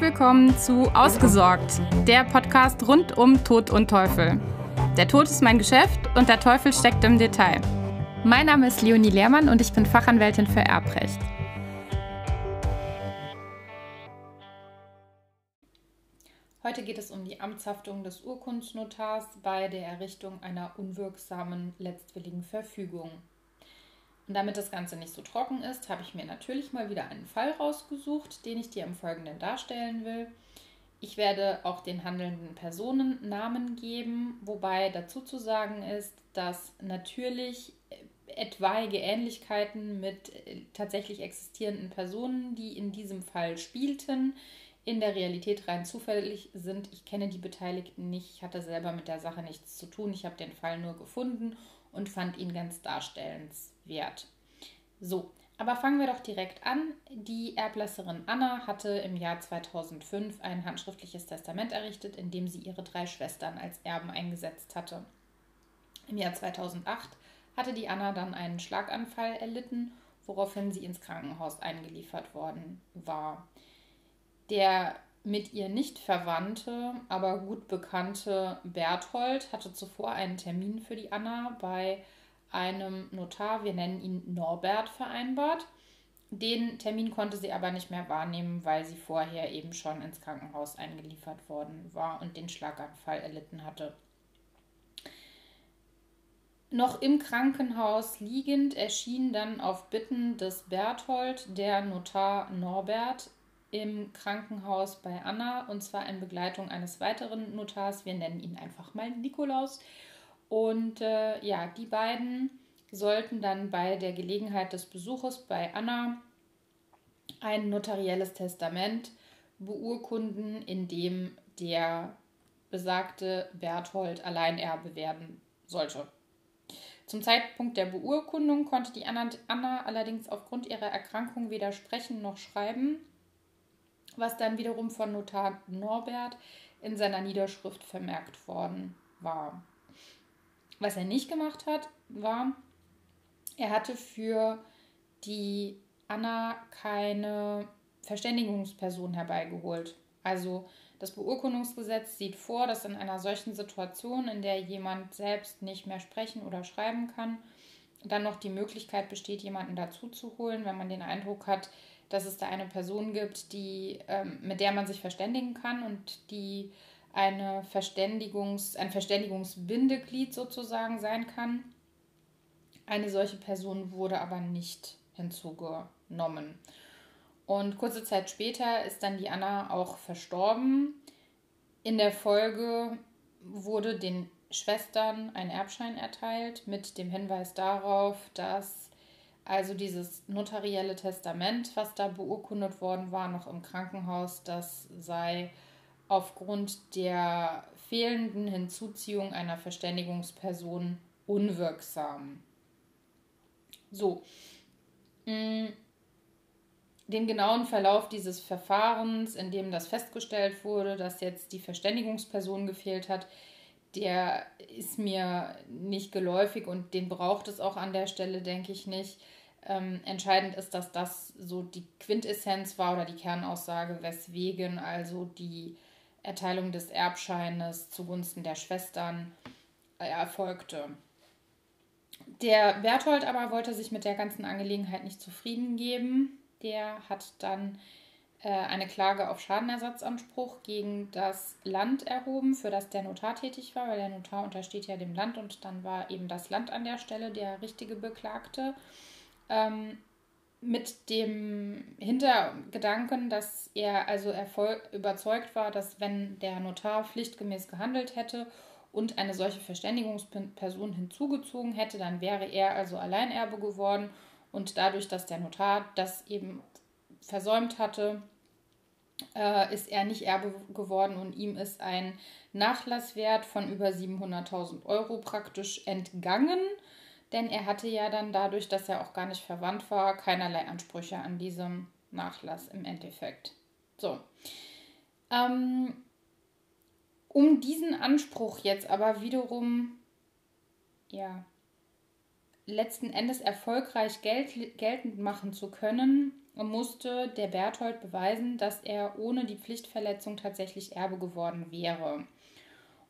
Willkommen zu Ausgesorgt, der Podcast rund um Tod und Teufel. Der Tod ist mein Geschäft und der Teufel steckt im Detail. Mein Name ist Leonie Lehrmann und ich bin Fachanwältin für Erbrecht. Heute geht es um die Amtshaftung des Urkundsnotars bei der Errichtung einer unwirksamen letztwilligen Verfügung. Und damit das Ganze nicht so trocken ist, habe ich mir natürlich mal wieder einen Fall rausgesucht, den ich dir im Folgenden darstellen will. Ich werde auch den handelnden Personen Namen geben, wobei dazu zu sagen ist, dass natürlich etwaige Ähnlichkeiten mit äh, tatsächlich existierenden Personen, die in diesem Fall spielten, in der Realität rein zufällig sind. Ich kenne die Beteiligten nicht, ich hatte selber mit der Sache nichts zu tun, ich habe den Fall nur gefunden und fand ihn ganz darstellenswert. So, aber fangen wir doch direkt an. Die Erblasserin Anna hatte im Jahr 2005 ein handschriftliches Testament errichtet, in dem sie ihre drei Schwestern als Erben eingesetzt hatte. Im Jahr 2008 hatte die Anna dann einen Schlaganfall erlitten, woraufhin sie ins Krankenhaus eingeliefert worden war. Der mit ihr nicht verwandte, aber gut bekannte Berthold hatte zuvor einen Termin für die Anna bei einem Notar, wir nennen ihn Norbert, vereinbart. Den Termin konnte sie aber nicht mehr wahrnehmen, weil sie vorher eben schon ins Krankenhaus eingeliefert worden war und den Schlaganfall erlitten hatte. Noch im Krankenhaus liegend erschien dann auf Bitten des Berthold der Notar Norbert im Krankenhaus bei Anna und zwar in Begleitung eines weiteren Notars. Wir nennen ihn einfach mal Nikolaus. Und äh, ja, die beiden sollten dann bei der Gelegenheit des Besuches bei Anna ein notarielles Testament beurkunden, in dem der besagte Berthold Alleinerbe werden sollte. Zum Zeitpunkt der Beurkundung konnte die Anna, Anna allerdings aufgrund ihrer Erkrankung weder sprechen noch schreiben was dann wiederum von Notar Norbert in seiner Niederschrift vermerkt worden war. Was er nicht gemacht hat, war, er hatte für die Anna keine Verständigungsperson herbeigeholt. Also das Beurkundungsgesetz sieht vor, dass in einer solchen Situation, in der jemand selbst nicht mehr sprechen oder schreiben kann, dann noch die Möglichkeit besteht, jemanden dazu zu holen, wenn man den Eindruck hat, dass es da eine Person gibt, die, ähm, mit der man sich verständigen kann und die eine Verständigungs-, ein Verständigungsbindeglied sozusagen sein kann. Eine solche Person wurde aber nicht hinzugenommen. Und kurze Zeit später ist dann die Anna auch verstorben. In der Folge wurde den Schwestern ein Erbschein erteilt mit dem Hinweis darauf, dass also dieses notarielle Testament, was da beurkundet worden war, noch im Krankenhaus, das sei aufgrund der fehlenden Hinzuziehung einer Verständigungsperson unwirksam. So. Mm, den genauen Verlauf dieses Verfahrens, in dem das festgestellt wurde, dass jetzt die Verständigungsperson gefehlt hat, der ist mir nicht geläufig und den braucht es auch an der Stelle, denke ich nicht. Ähm, entscheidend ist, dass das so die Quintessenz war oder die Kernaussage, weswegen also die Erteilung des Erbscheines zugunsten der Schwestern erfolgte. Der Berthold aber wollte sich mit der ganzen Angelegenheit nicht zufrieden geben. Der hat dann eine Klage auf Schadenersatzanspruch gegen das Land erhoben, für das der Notar tätig war, weil der Notar untersteht ja dem Land und dann war eben das Land an der Stelle der richtige Beklagte. Ähm, mit dem Hintergedanken, dass er also überzeugt war, dass wenn der Notar pflichtgemäß gehandelt hätte und eine solche Verständigungsperson hinzugezogen hätte, dann wäre er also Alleinerbe geworden. Und dadurch, dass der Notar das eben versäumt hatte, äh, ist er nicht Erbe geworden und ihm ist ein Nachlasswert von über 700.000 Euro praktisch entgangen denn er hatte ja dann dadurch, dass er auch gar nicht verwandt war, keinerlei Ansprüche an diesem Nachlass im Endeffekt. So. Ähm, um diesen Anspruch jetzt aber wiederum ja, letzten Endes erfolgreich gelt, geltend machen zu können, musste der Berthold beweisen, dass er ohne die Pflichtverletzung tatsächlich Erbe geworden wäre.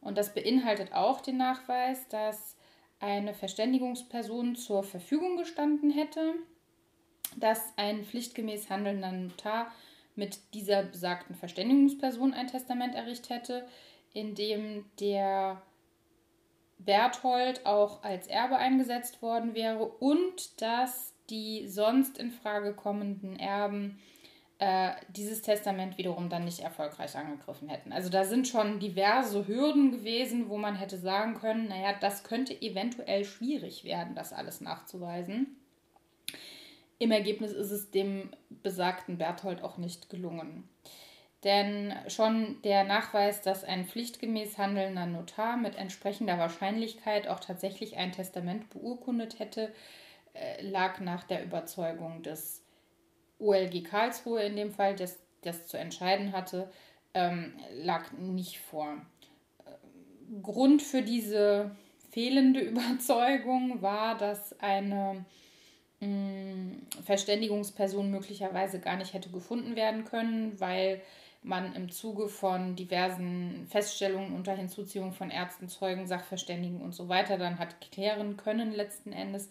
Und das beinhaltet auch den Nachweis, dass eine Verständigungsperson zur Verfügung gestanden hätte, dass ein pflichtgemäß handelnder Notar mit dieser besagten Verständigungsperson ein Testament errichtet hätte, in dem der Berthold auch als Erbe eingesetzt worden wäre und dass die sonst in Frage kommenden Erben äh, dieses Testament wiederum dann nicht erfolgreich angegriffen hätten. Also da sind schon diverse Hürden gewesen, wo man hätte sagen können, naja, das könnte eventuell schwierig werden, das alles nachzuweisen. Im Ergebnis ist es dem besagten Berthold auch nicht gelungen. Denn schon der Nachweis, dass ein pflichtgemäß handelnder Notar mit entsprechender Wahrscheinlichkeit auch tatsächlich ein Testament beurkundet hätte, lag nach der Überzeugung des OLG Karlsruhe in dem Fall, das das zu entscheiden hatte, ähm, lag nicht vor. Grund für diese fehlende Überzeugung war, dass eine mh, mm, Verständigungsperson möglicherweise gar nicht hätte gefunden werden können, weil man im Zuge von diversen Feststellungen unter Hinzuziehung von Ärzten, Zeugen, Sachverständigen und so weiter dann hat klären können letzten Endes,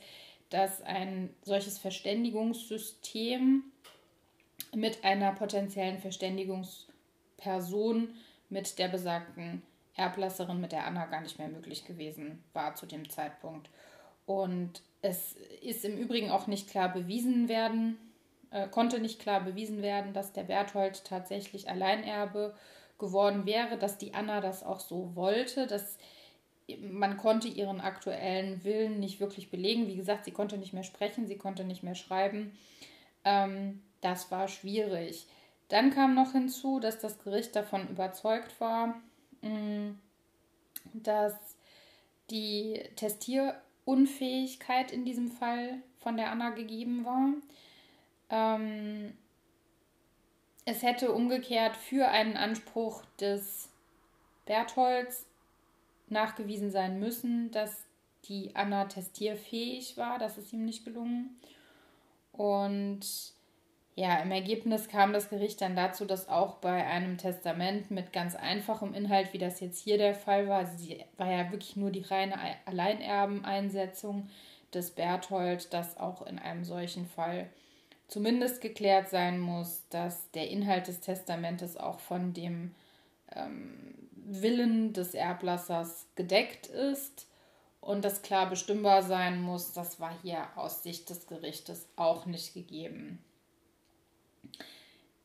dass ein solches Verständigungssystem mit einer potenziellen Verständigungsperson mit der besagten Erblasserin, mit der Anna gar nicht mehr möglich gewesen war zu dem Zeitpunkt. Und es ist im Übrigen auch nicht klar bewiesen werden, äh, konnte nicht klar bewiesen werden, dass der Berthold tatsächlich Alleinerbe geworden wäre, dass die Anna das auch so wollte, dass man konnte ihren aktuellen Willen nicht wirklich belegen. Wie gesagt, sie konnte nicht mehr sprechen, sie konnte nicht mehr schreiben. Ähm, das war schwierig. Dann kam noch hinzu, dass das Gericht davon überzeugt war, mm, dass die Testierunfähigkeit in diesem Fall von der Anna gegeben war. Ähm, es hätte umgekehrt für einen Anspruch des Bertholds nachgewiesen sein müssen, dass die Anna testierfähig war. Das ist ihm nicht gelungen. Und ja, im Ergebnis kam das Gericht dann dazu, dass auch bei einem Testament mit ganz einfachem Inhalt, wie das jetzt hier der Fall war, sie war ja wirklich nur die reine Alleinerbeneinsetzung des Berthold, dass auch in einem solchen Fall zumindest geklärt sein muss, dass der Inhalt des Testamentes auch von dem ähm, Willen des Erblassers gedeckt ist und das klar bestimmbar sein muss, das war hier aus Sicht des Gerichtes auch nicht gegeben.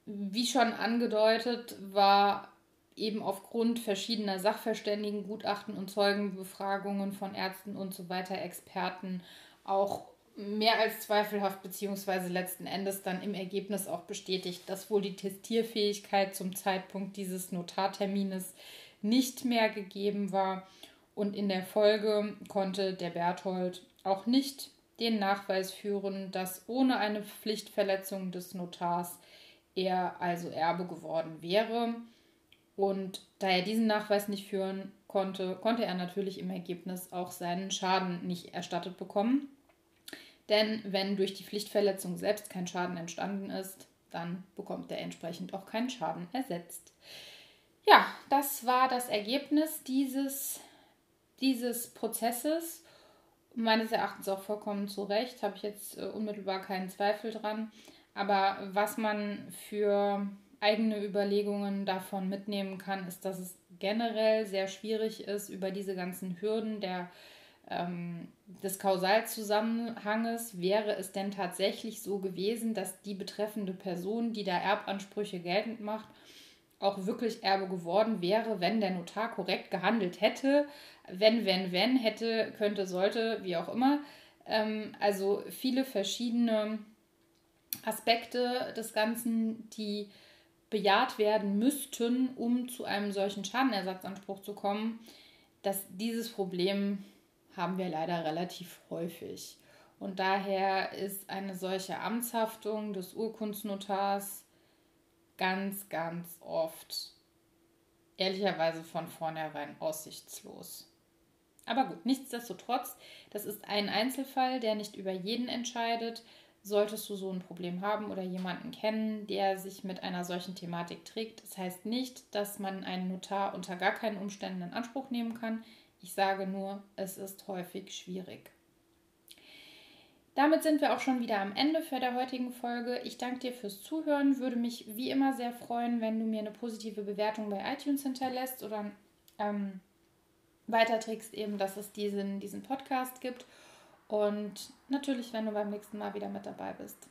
Wie schon angedeutet, war eben aufgrund verschiedener Sachverständigen, Gutachten und Zeugenbefragungen von Ärzten und so weiter, Experten auch mehr als zweifelhaft, beziehungsweise letzten Endes dann im Ergebnis auch bestätigt, dass wohl die Testierfähigkeit zum Zeitpunkt dieses Notartermines nicht mehr gegeben war. Und in der Folge konnte der Berthold auch nicht den Nachweis führen, dass ohne eine Pflichtverletzung des Notars er also Erbe geworden wäre. Und da er diesen Nachweis nicht führen konnte, konnte er natürlich im Ergebnis auch seinen Schaden nicht erstattet bekommen. Denn wenn durch die Pflichtverletzung selbst kein Schaden entstanden ist, dann bekommt er entsprechend auch keinen Schaden ersetzt. Ja, das war das Ergebnis dieses, dieses Prozesses. Meines Erachtens auch vollkommen zu Recht, habe ich jetzt äh, unmittelbar keinen Zweifel dran. Aber was man für eigene Überlegungen davon mitnehmen kann, ist, dass es generell sehr schwierig ist, über diese ganzen Hürden der ähm, des Kausalzusammenhanges wäre es denn tatsächlich so gewesen, dass die betreffende Person, die da Erbansprüche geltend macht, auch wirklich Erbe geworden wäre, wenn der Notar korrekt gehandelt hätte. Wenn, wenn, wenn, hätte, könnte, sollte, wie auch immer. Ähm, also viele verschiedene Aspekte des Ganzen, die bejaht werden müssten, um zu einem solchen Schadenersatzanspruch zu kommen, dass dieses Problem haben wir leider relativ häufig. Und daher ist eine solche Amtshaftung des Urkundsnotars ganz, ganz oft ehrlicherweise von vornherein aussichtslos. Aber gut, nichtsdestotrotz, das ist ein Einzelfall, der nicht über jeden entscheidet. Solltest du so ein Problem haben oder jemanden kennen, der sich mit einer solchen Thematik trägt, das heißt nicht, dass man einen Notar unter gar keinen Umständen in Anspruch nehmen kann. Ich sage nur, es ist häufig schwierig. Damit sind wir auch schon wieder am Ende für der heutigen Folge. Ich danke dir fürs Zuhören. Würde mich wie immer sehr freuen, wenn du mir eine positive Bewertung bei iTunes hinterlässt oder ähm, weiterträgst, eben, dass es diesen, diesen Podcast gibt. Und natürlich, wenn du beim nächsten Mal wieder mit dabei bist.